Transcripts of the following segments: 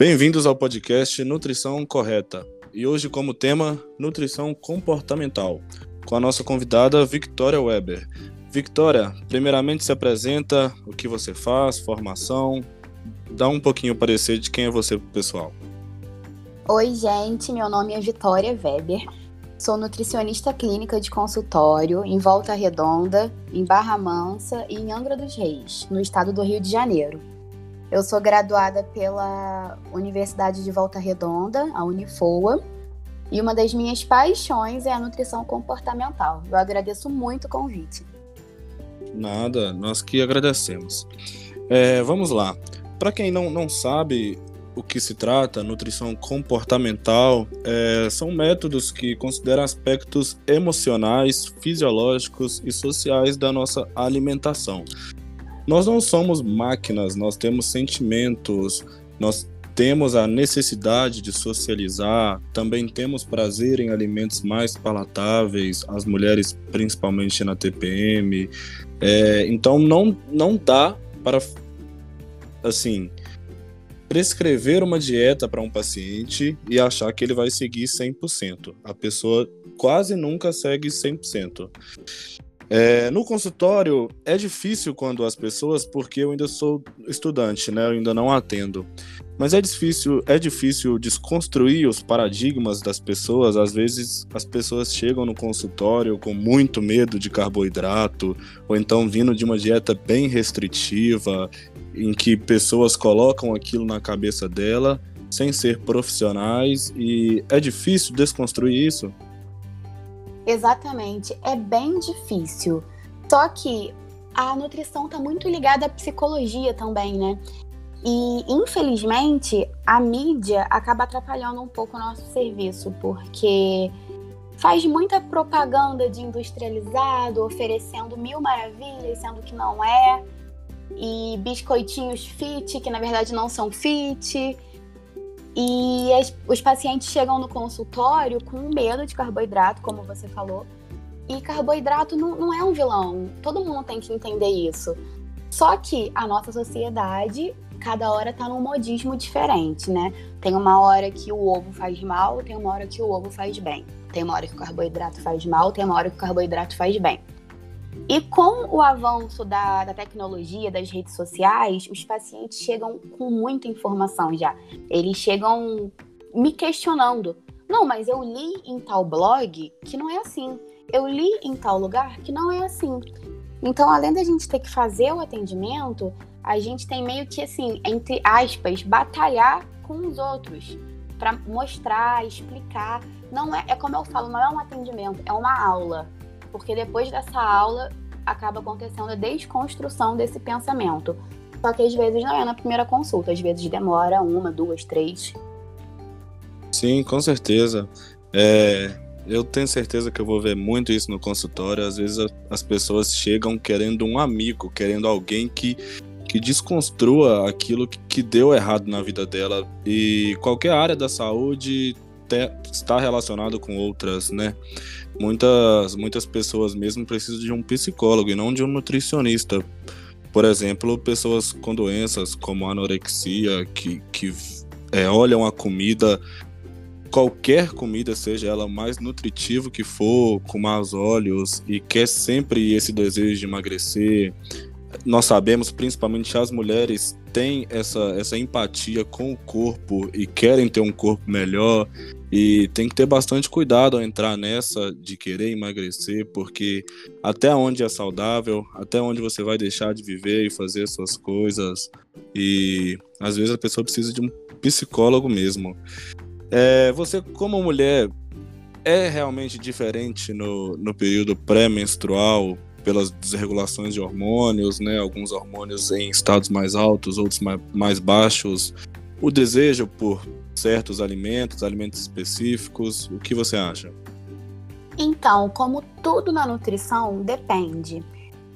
Bem-vindos ao podcast Nutrição Correta. E hoje, como tema, nutrição comportamental, com a nossa convidada Victoria Weber. Victoria, primeiramente se apresenta, o que você faz, formação, dá um pouquinho o parecer de quem é você pessoal. Oi, gente, meu nome é Vitória Weber. Sou nutricionista clínica de consultório em Volta Redonda, em Barra Mansa e em Angra dos Reis, no estado do Rio de Janeiro. Eu sou graduada pela Universidade de Volta Redonda, a Unifoa, e uma das minhas paixões é a nutrição comportamental. Eu agradeço muito o convite. Nada, nós que agradecemos. É, vamos lá. Para quem não, não sabe o que se trata, nutrição comportamental, é, são métodos que consideram aspectos emocionais, fisiológicos e sociais da nossa alimentação. Nós não somos máquinas, nós temos sentimentos, nós temos a necessidade de socializar, também temos prazer em alimentos mais palatáveis, as mulheres principalmente na TPM. É, então não, não dá para assim prescrever uma dieta para um paciente e achar que ele vai seguir 100%. A pessoa quase nunca segue 100%. É, no consultório é difícil quando as pessoas, porque eu ainda sou estudante, né? Eu ainda não atendo. Mas é difícil, é difícil desconstruir os paradigmas das pessoas. Às vezes as pessoas chegam no consultório com muito medo de carboidrato, ou então vindo de uma dieta bem restritiva, em que pessoas colocam aquilo na cabeça dela sem ser profissionais e é difícil desconstruir isso. Exatamente, é bem difícil. Só que a nutrição está muito ligada à psicologia também, né? E infelizmente a mídia acaba atrapalhando um pouco o nosso serviço, porque faz muita propaganda de industrializado, oferecendo mil maravilhas, sendo que não é, e biscoitinhos fit, que na verdade não são fit. E as, os pacientes chegam no consultório com medo de carboidrato, como você falou. E carboidrato não, não é um vilão. Todo mundo tem que entender isso. Só que a nossa sociedade, cada hora tá num modismo diferente, né? Tem uma hora que o ovo faz mal, tem uma hora que o ovo faz bem. Tem uma hora que o carboidrato faz mal, tem uma hora que o carboidrato faz bem. E com o avanço da, da, tecnologia, das redes sociais, os pacientes chegam com muita informação já. Eles chegam me questionando. Não, mas eu li em tal blog que não é assim. Eu li em tal lugar que não é assim. Então, além da gente ter que fazer o atendimento, a gente tem meio que assim, entre aspas, batalhar com os outros para mostrar, explicar. Não é, é como eu falo, não é um atendimento, é uma aula porque depois dessa aula acaba acontecendo a desconstrução desse pensamento. Só que às vezes não é na primeira consulta, às vezes demora uma, duas, três. Sim, com certeza. É, eu tenho certeza que eu vou ver muito isso no consultório. Às vezes as pessoas chegam querendo um amigo, querendo alguém que, que desconstrua aquilo que, deu errado na vida dela. E qualquer área da saúde te, está relacionado com outras, né? Muitas, muitas pessoas mesmo precisam de um psicólogo e não de um nutricionista. Por exemplo, pessoas com doenças como anorexia, que, que é, olham a comida, qualquer comida, seja ela mais nutritiva que for, com mais olhos, e quer sempre esse desejo de emagrecer. Nós sabemos, principalmente as mulheres, têm essa, essa empatia com o corpo e querem ter um corpo melhor. E tem que ter bastante cuidado ao entrar nessa de querer emagrecer, porque até onde é saudável, até onde você vai deixar de viver e fazer as suas coisas. E às vezes a pessoa precisa de um psicólogo mesmo. É, você, como mulher, é realmente diferente no, no período pré-menstrual, pelas desregulações de hormônios, né? Alguns hormônios em estados mais altos, outros mais, baixos. O desejo por certos alimentos, alimentos específicos? O que você acha? Então, como tudo na nutrição, depende.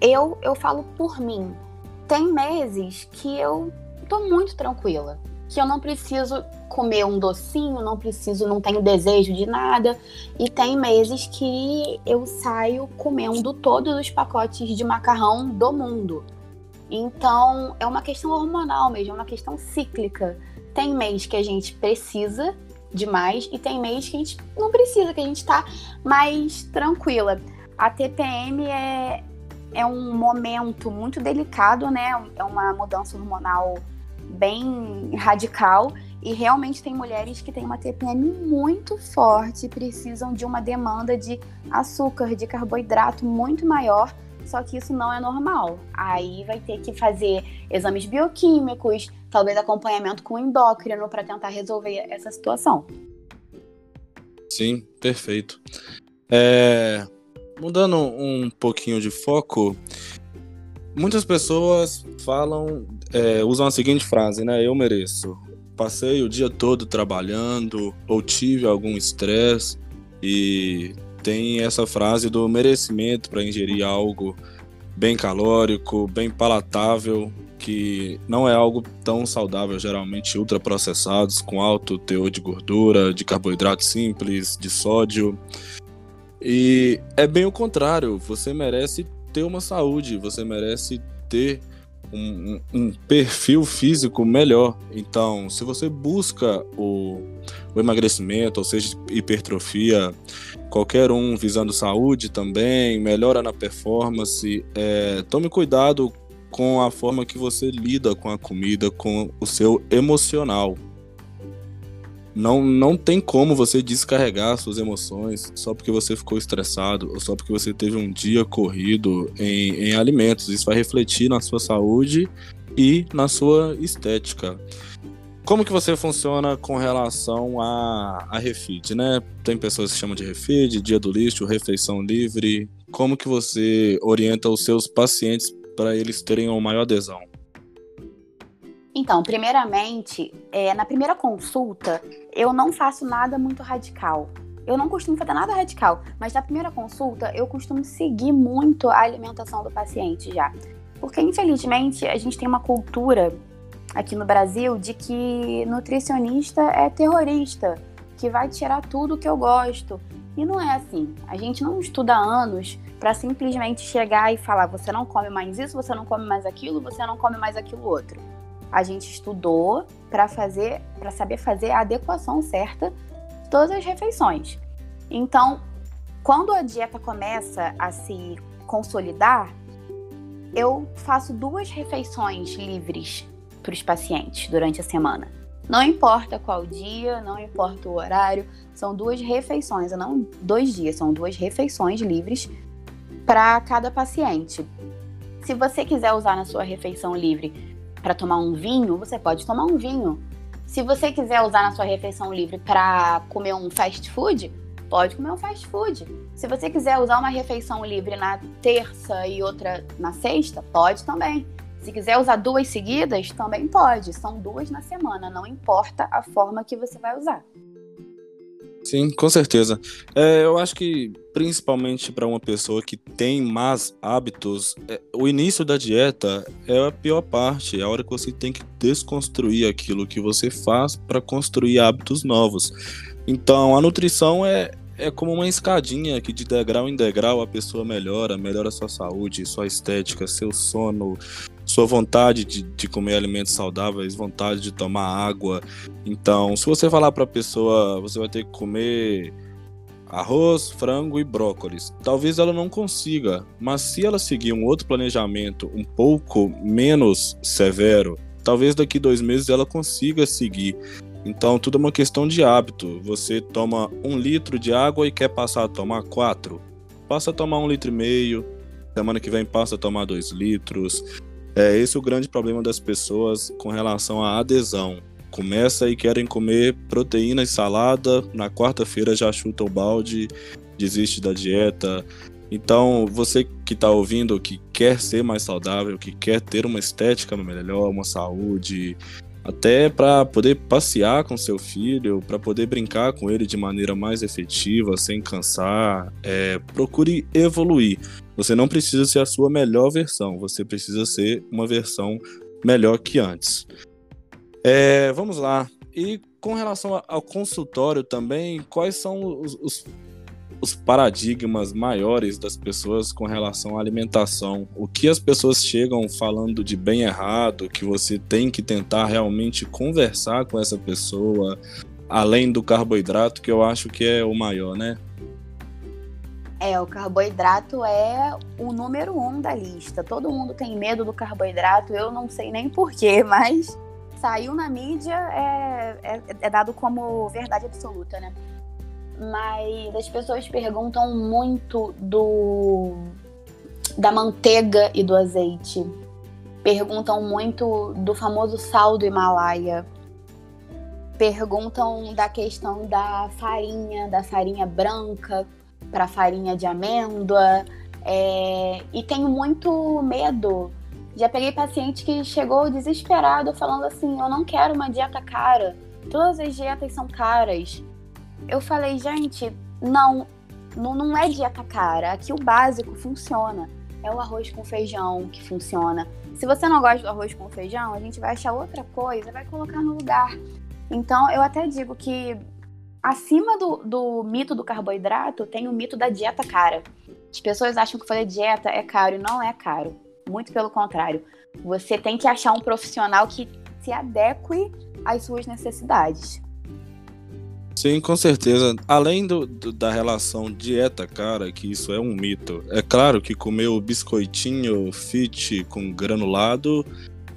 Eu, eu falo por mim. Tem meses que eu tô muito tranquila, que eu não preciso comer um docinho, não preciso, não tenho desejo de nada. E tem meses que eu saio comendo todos os pacotes de macarrão do mundo. Então, é uma questão hormonal mesmo, é uma questão cíclica. Tem mês que a gente precisa demais e tem mês que a gente não precisa, que a gente tá mais tranquila. A TPM é, é um momento muito delicado, né? É uma mudança hormonal bem radical e realmente tem mulheres que têm uma TPM muito forte, precisam de uma demanda de açúcar, de carboidrato muito maior, só que isso não é normal. Aí vai ter que fazer exames bioquímicos, talvez acompanhamento com endócrino para tentar resolver essa situação. Sim, perfeito. É, mudando um pouquinho de foco, muitas pessoas falam, é, usam a seguinte frase, né? Eu mereço. Passei o dia todo trabalhando ou tive algum estresse e tem essa frase do merecimento para ingerir algo bem calórico, bem palatável, que não é algo tão saudável, geralmente ultraprocessados, com alto teor de gordura, de carboidrato simples, de sódio. E é bem o contrário, você merece ter uma saúde, você merece ter um, um, perfil físico melhor. Então, se você busca o, o emagrecimento, ou seja, hipertrofia, qualquer um visando saúde também, melhora na performance, é, tome cuidado com a forma que você lida com a comida, com o seu emocional. Não, não tem como você descarregar suas emoções só porque você ficou estressado ou só porque você teve um dia corrido em, em alimentos. Isso vai refletir na sua saúde e na sua estética. Como que você funciona com relação a, a refeed, né? Tem pessoas que chamam de refeed, dia do lixo, refeição livre. Como que você orienta os seus pacientes para eles terem uma maior adesão? Então, primeiramente, é, na primeira consulta, eu não faço nada muito radical. Eu não costumo fazer nada radical, mas na primeira consulta eu costumo seguir muito a alimentação do paciente já. Porque, infelizmente, a gente tem uma cultura aqui no Brasil de que nutricionista é terrorista, que vai tirar tudo que eu gosto. E não é assim. A gente não estuda anos para simplesmente chegar e falar: você não come mais isso, você não come mais aquilo, você não come mais aquilo outro a gente estudou para fazer, para saber fazer a adequação certa de todas as refeições. Então, quando a dieta começa a se consolidar, eu faço duas refeições livres para os pacientes durante a semana. Não importa qual dia, não importa o horário, são duas refeições, não dois dias, são duas refeições livres para cada paciente. Se você quiser usar na sua refeição livre para tomar um vinho, você pode tomar um vinho. Se você quiser usar na sua refeição livre para comer um fast food, pode comer um fast food. Se você quiser usar uma refeição livre na terça e outra na sexta, pode também. Se quiser usar duas seguidas, também pode. São duas na semana, não importa a forma que você vai usar. Sim, com certeza. É, eu acho que principalmente para uma pessoa que tem más hábitos, é, o início da dieta é a pior parte, é a hora que você tem que desconstruir aquilo que você faz para construir hábitos novos. Então, a nutrição é, é como uma escadinha que de degrau em degrau a pessoa melhora, melhora sua saúde, sua estética, seu sono, sua vontade de, de comer alimentos saudáveis, vontade de tomar água. Então, se você falar para a pessoa, você vai ter que comer arroz, frango e brócolis. Talvez ela não consiga, mas se ela seguir um outro planejamento um pouco menos severo, talvez daqui dois meses ela consiga seguir. Então, tudo é uma questão de hábito. Você toma um litro de água e quer passar a tomar quatro. Passa a tomar um litro e meio. Semana que vem passa a tomar dois litros. É esse o grande problema das pessoas com relação à adesão. Começa e querem comer proteína e salada, na quarta-feira já chuta o balde, desiste da dieta. Então, você que está ouvindo, que quer ser mais saudável, que quer ter uma estética melhor, uma saúde, até para poder passear com seu filho, para poder brincar com ele de maneira mais efetiva, sem cansar, é, procure evoluir. Você não precisa ser a sua melhor versão, você precisa ser uma versão melhor que antes. É, vamos lá. E com relação ao consultório também, quais são os, os os paradigmas maiores das pessoas com relação à alimentação. O que as pessoas chegam falando de bem errado, que você tem que tentar realmente conversar com essa pessoa, além do carboidrato, que eu acho que é o maior, né? É, o carboidrato é o número um da lista. Todo mundo tem medo do carboidrato, eu não sei nem porquê, mas saiu na mídia é, é, é dado como verdade absoluta, né? Mas as pessoas perguntam muito do da manteiga e do azeite. Perguntam muito do famoso sal do Himalaia. Perguntam da questão da farinha, da farinha branca para farinha de amêndoa. É, e tenho muito medo. Já peguei paciente que chegou desesperado falando assim: Eu não quero uma dieta cara. Todas as dietas são caras. Eu falei, gente, não, não, não é dieta cara. Aqui o básico funciona. É o arroz com feijão que funciona. Se você não gosta do arroz com feijão, a gente vai achar outra coisa, vai colocar no lugar. Então, eu até digo que acima do, do mito do carboidrato, tem o mito da dieta cara. As pessoas acham que fazer dieta é caro e não é caro. Muito pelo contrário. Você tem que achar um profissional que se adeque às suas necessidades. Sim, com certeza. Além do, do, da relação dieta, cara, que isso é um mito. É claro que comer o biscoitinho fit com granulado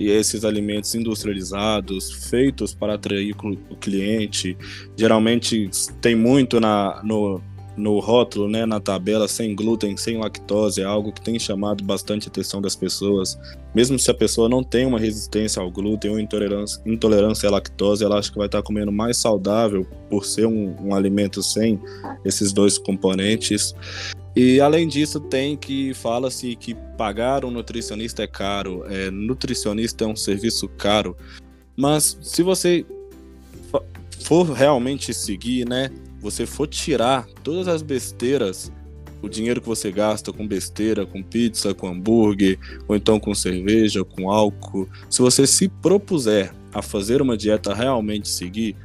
e esses alimentos industrializados, feitos para atrair o cliente, geralmente tem muito na, no, no rótulo, né, na tabela, sem glúten, sem lactose, é algo que tem chamado bastante atenção das pessoas. Mesmo se a pessoa não tem uma resistência ao glúten ou intolerância, intolerância à lactose, ela acha que vai estar comendo mais saudável por ser um, um alimento sem esses dois componentes. E além disso, tem que fala-se que pagar um nutricionista é caro, é, nutricionista é um serviço caro. Mas se você for realmente seguir, né, você for tirar todas as besteiras, o dinheiro que você gasta com besteira, com pizza, com hambúrguer, ou então com cerveja, com álcool, se você se propuser a fazer uma dieta realmente seguir,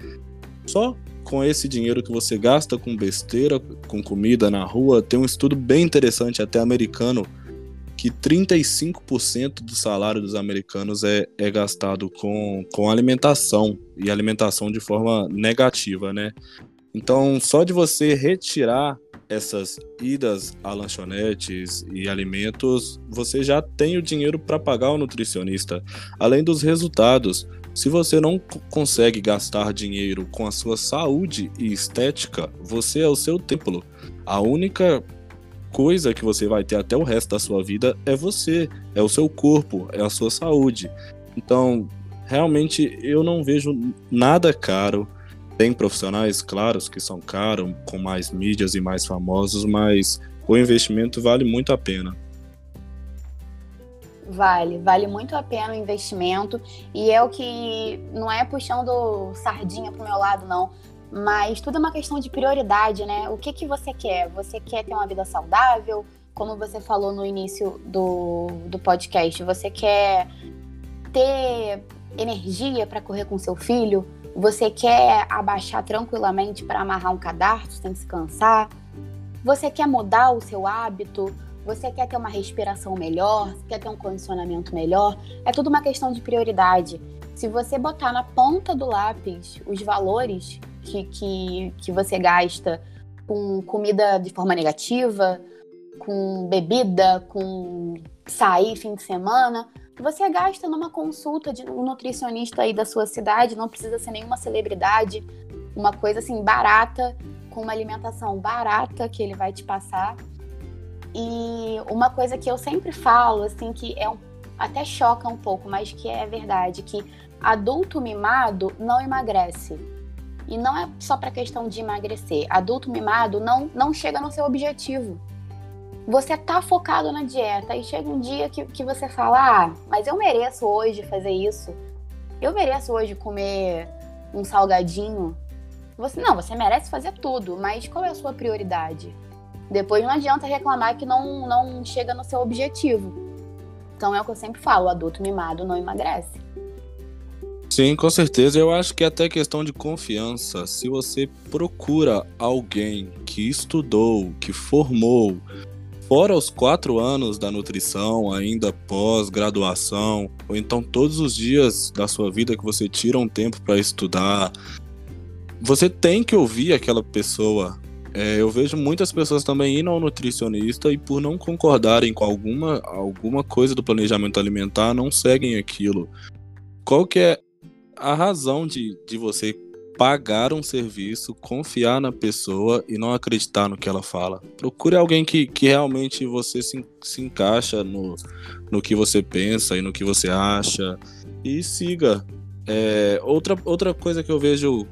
só com esse dinheiro que você gasta com besteira, com comida na rua, tem um estudo bem interessante, até americano, que 35% do salário dos americanos é, é gastado com, com alimentação, e alimentação de forma negativa, né? Então, só de você retirar essas idas a lanchonetes e alimentos, você já tem o dinheiro para pagar o nutricionista. Além dos resultados, se você não consegue gastar dinheiro com a sua saúde e estética, você é o seu templo. A única coisa que você vai ter até o resto da sua vida é você, é o seu corpo, é a sua saúde. Então, realmente eu não vejo nada caro. Tem profissionais, claros, que são caros, com mais mídias e mais famosos, mas o investimento vale muito a pena. Vale, vale muito a pena o investimento. E é o que não é puxando sardinha pro meu lado, não. Mas tudo é uma questão de prioridade, né? O que, que você quer? Você quer ter uma vida saudável? Como você falou no início do, do podcast, você quer ter energia para correr com seu filho? Você quer abaixar tranquilamente para amarrar um cadarço sem se cansar? Você quer mudar o seu hábito? Você quer ter uma respiração melhor? Quer ter um condicionamento melhor? É tudo uma questão de prioridade. Se você botar na ponta do lápis os valores que, que, que você gasta com comida de forma negativa, com bebida, com sair fim de semana, você gasta numa consulta de um nutricionista aí da sua cidade, não precisa ser nenhuma celebridade, uma coisa assim barata, com uma alimentação barata que ele vai te passar e uma coisa que eu sempre falo, assim, que é um, até choca um pouco, mas que é verdade, que adulto mimado não emagrece. E não é só para questão de emagrecer. Adulto mimado não, não chega no seu objetivo. Você tá focado na dieta e chega um dia que, que você fala: Ah, mas eu mereço hoje fazer isso. Eu mereço hoje comer um salgadinho. Você não, você merece fazer tudo, mas qual é a sua prioridade? Depois não adianta reclamar que não, não chega no seu objetivo. Então é o que eu sempre falo, o adulto mimado não emagrece. Sim, com certeza. Eu acho que é até questão de confiança. Se você procura alguém que estudou, que formou, fora os quatro anos da nutrição, ainda pós-graduação, ou então todos os dias da sua vida que você tira um tempo para estudar, você tem que ouvir aquela pessoa. É, eu vejo muitas pessoas também indo ao nutricionista e por não concordarem com alguma, alguma coisa do planejamento alimentar, não seguem aquilo. Qual que é a razão de, de você pagar um serviço, confiar na pessoa e não acreditar no que ela fala. Procure alguém que, que realmente você se, se encaixa no, no que você pensa e no que você acha e siga. É, outra, outra coisa que eu vejo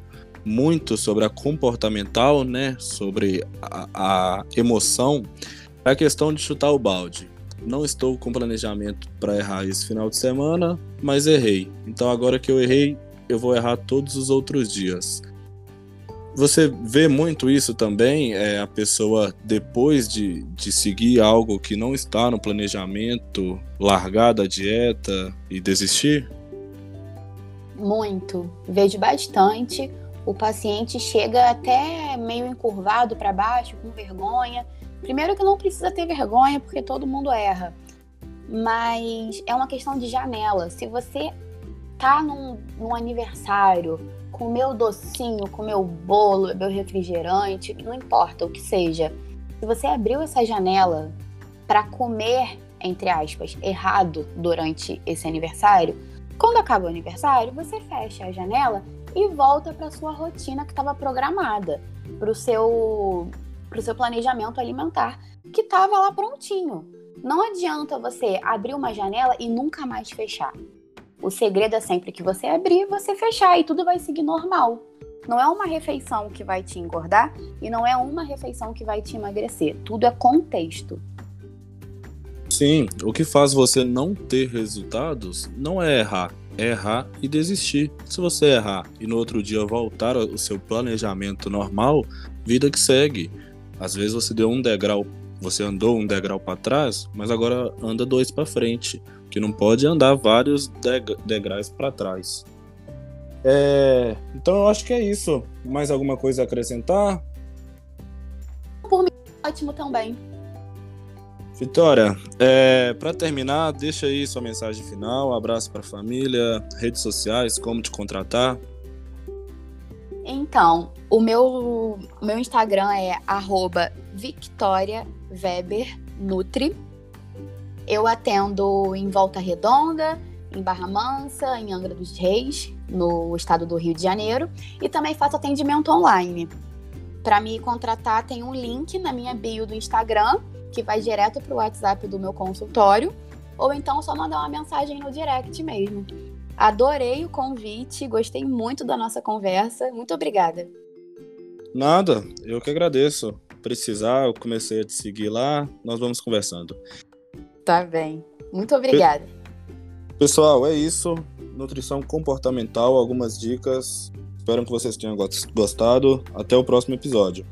muito sobre a comportamental, né, sobre a, a emoção, é a questão de chutar o balde. Não estou com planejamento para errar esse final de semana, mas errei. Então agora que eu errei, eu vou errar todos os outros dias. Você vê muito isso também, é, a pessoa, depois de, de seguir algo que não está no planejamento, largar da dieta e desistir? Muito. Vejo bastante. O paciente chega até meio encurvado para baixo, com vergonha. Primeiro que não precisa ter vergonha, porque todo mundo erra. Mas é uma questão de janela. Se você tá num, num aniversário, comer o docinho, comer o bolo, o refrigerante, não importa o que seja. Se você abriu essa janela para comer, entre aspas, errado durante esse aniversário, quando acaba o aniversário, você fecha a janela e volta para sua rotina que estava programada, para o seu, pro seu planejamento alimentar que estava lá prontinho. Não adianta você abrir uma janela e nunca mais fechar. O segredo é sempre que você abrir, você fechar e tudo vai seguir normal. Não é uma refeição que vai te engordar e não é uma refeição que vai te emagrecer. Tudo é contexto. Sim, o que faz você não ter resultados não é errar, errar e desistir. Se você errar e no outro dia voltar ao seu planejamento normal, vida que segue. Às vezes você deu um degrau, você andou um degrau para trás, mas agora anda dois para frente que não pode andar vários degraus para trás. É, então eu acho que é isso. Mais alguma coisa a acrescentar? Por mim, ótimo também. Vitória, é, para terminar, deixa aí sua mensagem final, um abraço para a família, redes sociais, como te contratar. Então, o meu, meu Instagram é @victoriaweber_nutri eu atendo em Volta Redonda, em Barra Mansa, em Angra dos Reis, no estado do Rio de Janeiro, e também faço atendimento online. Para me contratar, tem um link na minha bio do Instagram, que vai direto para o WhatsApp do meu consultório, ou então só mandar uma mensagem no direct mesmo. Adorei o convite, gostei muito da nossa conversa. Muito obrigada. Nada, eu que agradeço. Precisar, eu comecei a te seguir lá, nós vamos conversando. Tá bem. Muito obrigada. Pessoal, é isso. Nutrição comportamental, algumas dicas. Espero que vocês tenham gostado. Até o próximo episódio.